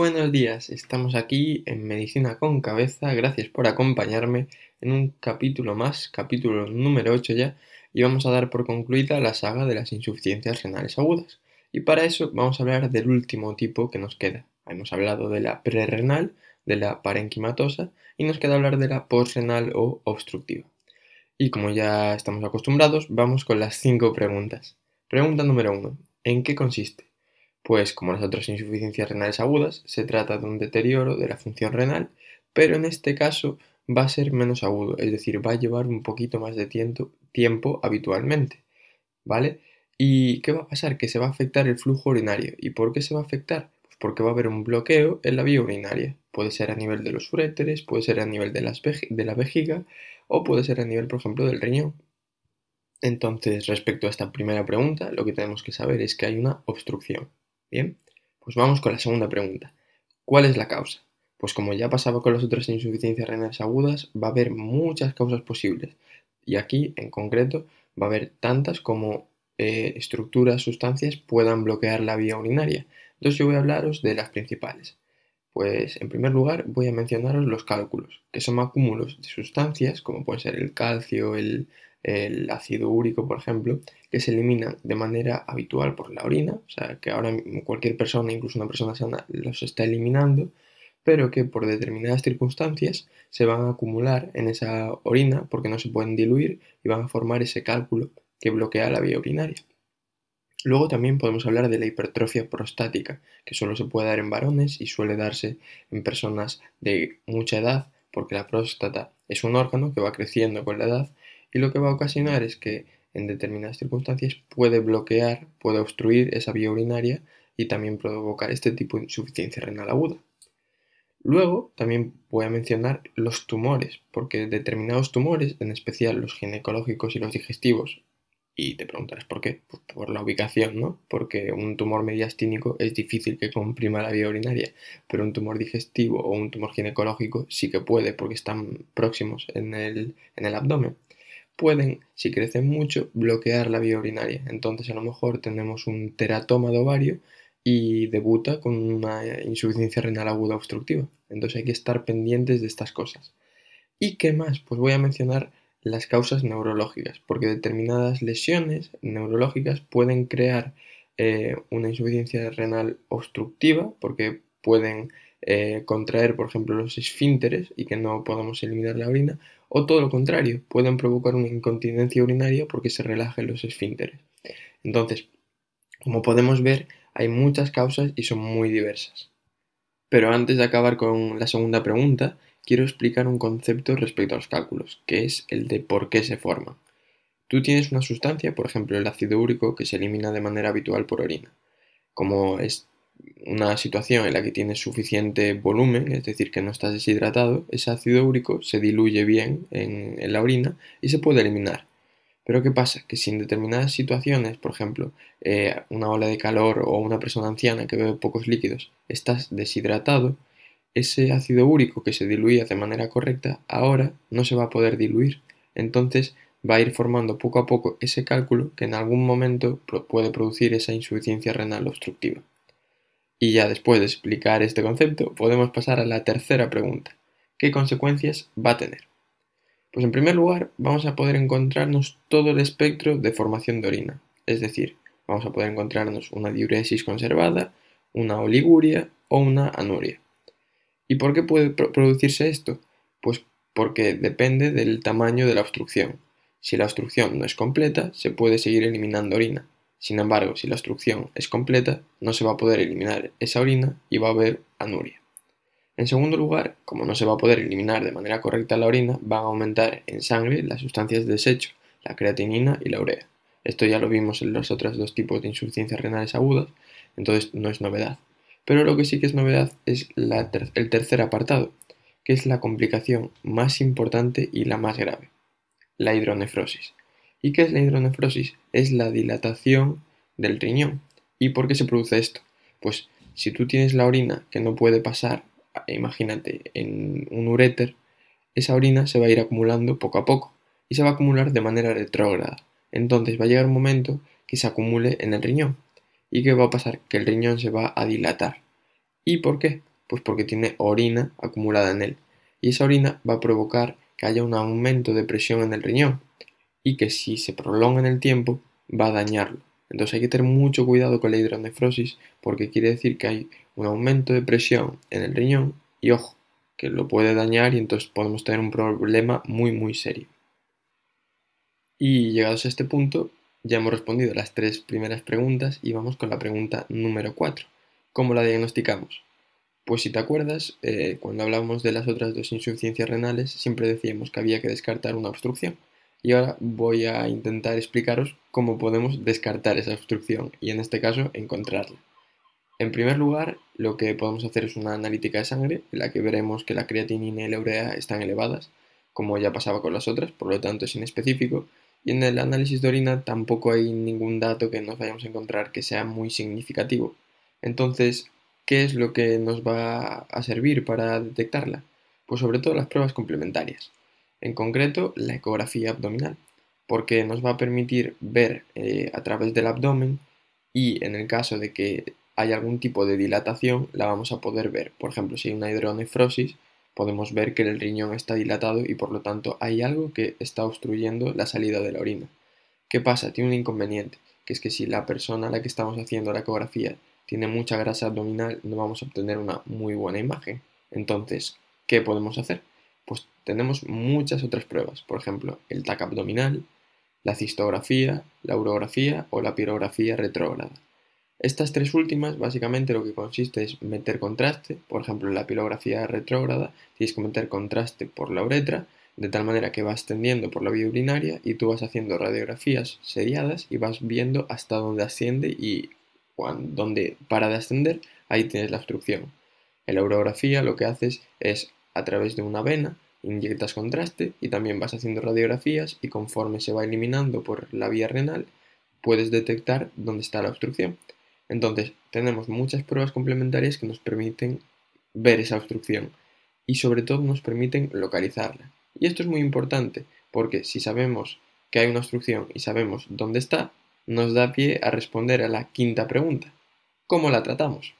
buenos días, estamos aquí en Medicina con Cabeza, gracias por acompañarme en un capítulo más, capítulo número 8 ya, y vamos a dar por concluida la saga de las insuficiencias renales agudas. Y para eso vamos a hablar del último tipo que nos queda. Hemos hablado de la prerrenal, de la parenquimatosa, y nos queda hablar de la postrenal o obstructiva. Y como ya estamos acostumbrados, vamos con las cinco preguntas. Pregunta número 1. ¿En qué consiste? Pues como las otras insuficiencias renales agudas, se trata de un deterioro de la función renal, pero en este caso va a ser menos agudo, es decir, va a llevar un poquito más de tiempo, habitualmente, ¿vale? ¿Y qué va a pasar? Que se va a afectar el flujo urinario. ¿Y por qué se va a afectar? Pues porque va a haber un bloqueo en la vía urinaria. Puede ser a nivel de los uréteres, puede ser a nivel de la vejiga o puede ser a nivel, por ejemplo, del riñón. Entonces, respecto a esta primera pregunta, lo que tenemos que saber es que hay una obstrucción. Bien, pues vamos con la segunda pregunta. ¿Cuál es la causa? Pues como ya pasaba con las otras insuficiencias renales agudas, va a haber muchas causas posibles. Y aquí, en concreto, va a haber tantas como eh, estructuras, sustancias puedan bloquear la vía urinaria. Entonces yo voy a hablaros de las principales. Pues en primer lugar voy a mencionaros los cálculos, que son acúmulos de sustancias, como pueden ser el calcio, el el ácido úrico, por ejemplo, que se eliminan de manera habitual por la orina, o sea, que ahora cualquier persona, incluso una persona sana, los está eliminando, pero que por determinadas circunstancias se van a acumular en esa orina porque no se pueden diluir y van a formar ese cálculo que bloquea la vía urinaria. Luego también podemos hablar de la hipertrofia prostática, que solo se puede dar en varones y suele darse en personas de mucha edad, porque la próstata es un órgano que va creciendo con la edad y lo que va a ocasionar es que en determinadas circunstancias puede bloquear, puede obstruir esa vía urinaria y también provocar este tipo de insuficiencia renal aguda. Luego también voy a mencionar los tumores, porque determinados tumores, en especial los ginecológicos y los digestivos, y te preguntarás por qué, pues por la ubicación, ¿no? Porque un tumor mediastínico es difícil que comprima la vía urinaria, pero un tumor digestivo o un tumor ginecológico sí que puede porque están próximos en el, en el abdomen pueden, si crecen mucho, bloquear la vía urinaria. Entonces a lo mejor tenemos un teratoma de ovario y debuta con una insuficiencia renal aguda obstructiva. Entonces hay que estar pendientes de estas cosas. ¿Y qué más? Pues voy a mencionar las causas neurológicas, porque determinadas lesiones neurológicas pueden crear eh, una insuficiencia renal obstructiva, porque pueden eh, contraer, por ejemplo, los esfínteres y que no podamos eliminar la orina, o todo lo contrario, pueden provocar una incontinencia urinaria porque se relajen los esfínteres. Entonces, como podemos ver, hay muchas causas y son muy diversas. Pero antes de acabar con la segunda pregunta, quiero explicar un concepto respecto a los cálculos, que es el de por qué se forman. Tú tienes una sustancia, por ejemplo el ácido úrico, que se elimina de manera habitual por orina. Como es una situación en la que tienes suficiente volumen, es decir, que no estás deshidratado, ese ácido úrico se diluye bien en, la orina y se puede eliminar. Pero ¿qué pasa? Que si en determinadas situaciones, por ejemplo, eh, una ola de calor o una persona anciana que bebe pocos líquidos, estás deshidratado, ese ácido úrico que se diluía de manera correcta ahora no se va a poder diluir. Entonces va a ir formando poco a poco ese cálculo que en algún momento puede producir esa insuficiencia renal obstructiva. Y ya después de explicar este concepto, podemos pasar a la tercera pregunta. ¿Qué consecuencias va a tener? Pues en primer lugar, vamos a poder encontrarnos todo el espectro de formación de orina. Es decir, vamos a poder encontrarnos una diuresis conservada, una oliguria o una anuria. ¿Y por qué puede producirse esto? Pues porque depende del tamaño de la obstrucción. Si la obstrucción no es completa, se puede seguir eliminando orina. Sin embargo, si la obstrucción es completa, no se va a poder eliminar esa orina y va a haber anuria. En segundo lugar, como no se va a poder eliminar de manera correcta la orina, van a aumentar en sangre las sustancias de desecho, la creatinina y la urea. Esto ya lo vimos en los otros dos tipos de insuficiencias renales agudas, entonces no es novedad. Pero lo que sí que es novedad es el tercer apartado, que es la complicación más importante y la más grave, la hidronefrosis. ¿Y qué es la hidronefrosis? Es la dilatación del riñón. ¿Y por qué se produce esto? Pues si tú tienes la orina que no puede pasar, imagínate, en un uréter, esa orina se va a ir acumulando poco a poco y se va a acumular de manera retrógrada. Entonces va a llegar un momento que se acumule en el riñón. ¿Y qué va a pasar? Que el riñón se va a dilatar. ¿Y por qué? Pues porque tiene orina acumulada en él. Y esa orina va a provocar que haya un aumento de presión en el riñón y que si se prolonga en el tiempo va a dañarlo. Entonces hay que tener mucho cuidado con la hidronefrosis porque quiere decir que hay un aumento de presión en el riñón y ojo, que lo puede dañar y entonces podemos tener un problema muy muy serio. Y llegados a este punto, ya hemos respondido las tres primeras preguntas y vamos con la pregunta número 4. ¿Cómo la diagnosticamos? Pues si te acuerdas, eh, cuando hablamos de las otras dos insuficiencias renales, siempre decíamos que había que descartar una obstrucción. Y ahora voy a intentar explicaros cómo podemos descartar esa obstrucción y en este caso encontrarla. En primer lugar, lo que podemos hacer es una analítica de sangre en la que veremos que la creatinina y la urea están elevadas, como ya pasaba con las otras, por lo tanto es inespecífico, y en el análisis de orina tampoco hay ningún dato que nos vayamos a encontrar que sea muy significativo. Entonces, ¿qué es lo que nos va a servir para detectarla? Pues sobre todo las pruebas complementarias. En concreto, la ecografía abdominal, porque nos va a permitir ver eh, a través del abdomen y en el caso de que haya algún tipo de dilatación, la vamos a poder ver. Por ejemplo, si hay una hidronefrosis, podemos ver que el riñón está dilatado y por lo tanto hay algo que está obstruyendo la salida de la orina. ¿Qué pasa? Tiene un inconveniente, que es que si la persona a la que estamos haciendo la ecografía tiene mucha grasa abdominal, no vamos a obtener una muy buena imagen. Entonces, ¿qué podemos hacer? Pues tenemos muchas otras pruebas, por ejemplo, el TAC abdominal, la cistografía, la urografía o la pirografía retrógrada. Estas tres últimas, básicamente lo que consiste es meter contraste, por ejemplo en la pilografía retrógrada tienes que meter contraste por la uretra, de tal manera que vas tendiendo por la vía urinaria y tú vas haciendo radiografías seriadas y vas viendo hasta dónde asciende y cuando, para de ascender, ahí tienes la obstrucción. En la urografía lo que haces es a través de una vena inyectas contraste y también vas haciendo radiografías y conforme se va eliminando por la vía renal puedes detectar dónde está la obstrucción. Entonces, tenemos muchas pruebas complementarias que nos permiten ver esa obstrucción y sobre todo nos permiten localizarla. Y esto es muy importante porque si sabemos que hay una obstrucción y sabemos dónde está, nos da pie a responder a la quinta pregunta. ¿Cómo la tratamos?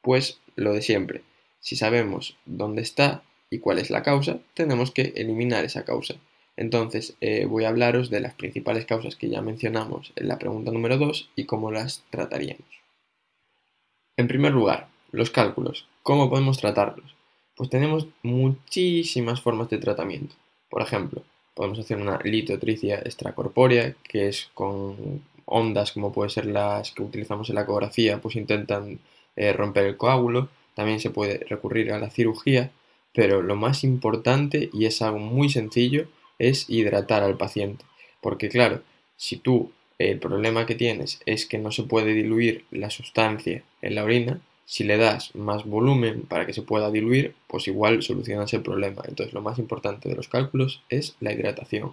Pues lo de siempre. Si sabemos dónde está y cuál es la causa, tenemos que eliminar esa causa. Entonces eh, voy a hablaros de las principales causas que ya mencionamos en la pregunta número 2 y cómo las trataríamos. En primer lugar, los cálculos. ¿Cómo podemos tratarlos? Pues tenemos muchísimas formas de tratamiento. Por ejemplo, podemos hacer una litotricia extracorpórea, que es con ondas como pueden ser las que utilizamos en la ecografía, pues intentan eh, romper el coágulo. También se puede recurrir a la cirugía, pero lo más importante, y es algo muy sencillo, es hidratar al paciente. Porque claro, si tú el problema que tienes es que no se puede diluir la sustancia en la orina, si le das más volumen para que se pueda diluir, pues igual solucionas el problema. Entonces lo más importante de los cálculos es la hidratación.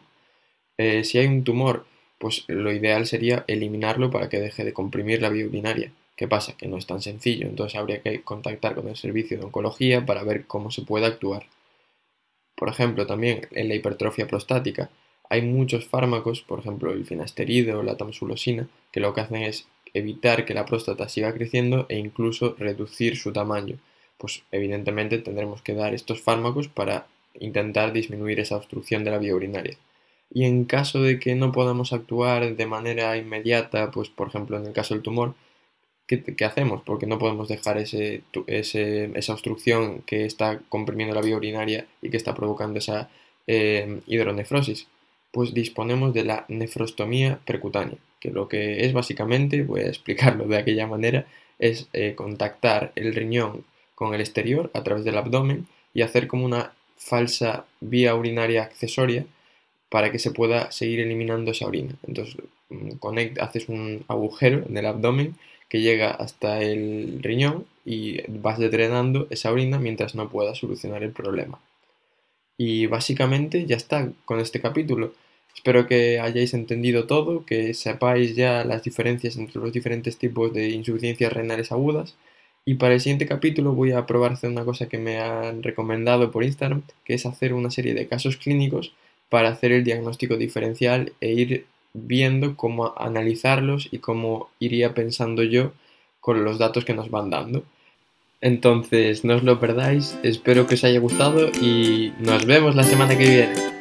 Eh, si hay un tumor, pues lo ideal sería eliminarlo para que deje de comprimir la vía urinaria. ¿Qué pasa? Que no es tan sencillo, entonces habría que contactar con el servicio de oncología para ver cómo se puede actuar. Por ejemplo, también en la hipertrofia prostática hay muchos fármacos, por ejemplo el finasteride o la tamsulosina, que lo que hacen es evitar que la próstata siga creciendo e incluso reducir su tamaño. Pues evidentemente tendremos que dar estos fármacos para intentar disminuir esa obstrucción de la vía urinaria. Y en caso de que no podamos actuar de manera inmediata, pues por ejemplo en el caso del tumor, ¿qué, hacemos? Porque no podemos dejar ese, esa obstrucción que está comprimiendo la vía urinaria y que está provocando esa eh, hidronefrosis. Pues disponemos de la nefrostomía percutánea, que lo que es básicamente, voy a explicarlo de aquella manera, es eh, contactar el riñón con el exterior a través del abdomen y hacer como una falsa vía urinaria accesoria para que se pueda seguir eliminando esa orina. Entonces, mm, haces un agujero en el abdomen que llega hasta el riñón y vas drenando esa orina mientras no puedas solucionar el problema. Y básicamente ya está con este capítulo. Espero que hayáis entendido todo, que sepáis ya las diferencias entre los diferentes tipos de insuficiencias renales agudas. Y para el siguiente capítulo voy a probar hacer una cosa que me han recomendado por Instagram, que es hacer una serie de casos clínicos para hacer el diagnóstico diferencial e ir viendo cómo analizarlos y cómo iría pensando yo con los datos que nos van dando. Entonces no os lo perdáis, espero que os haya gustado y nos vemos la semana que viene.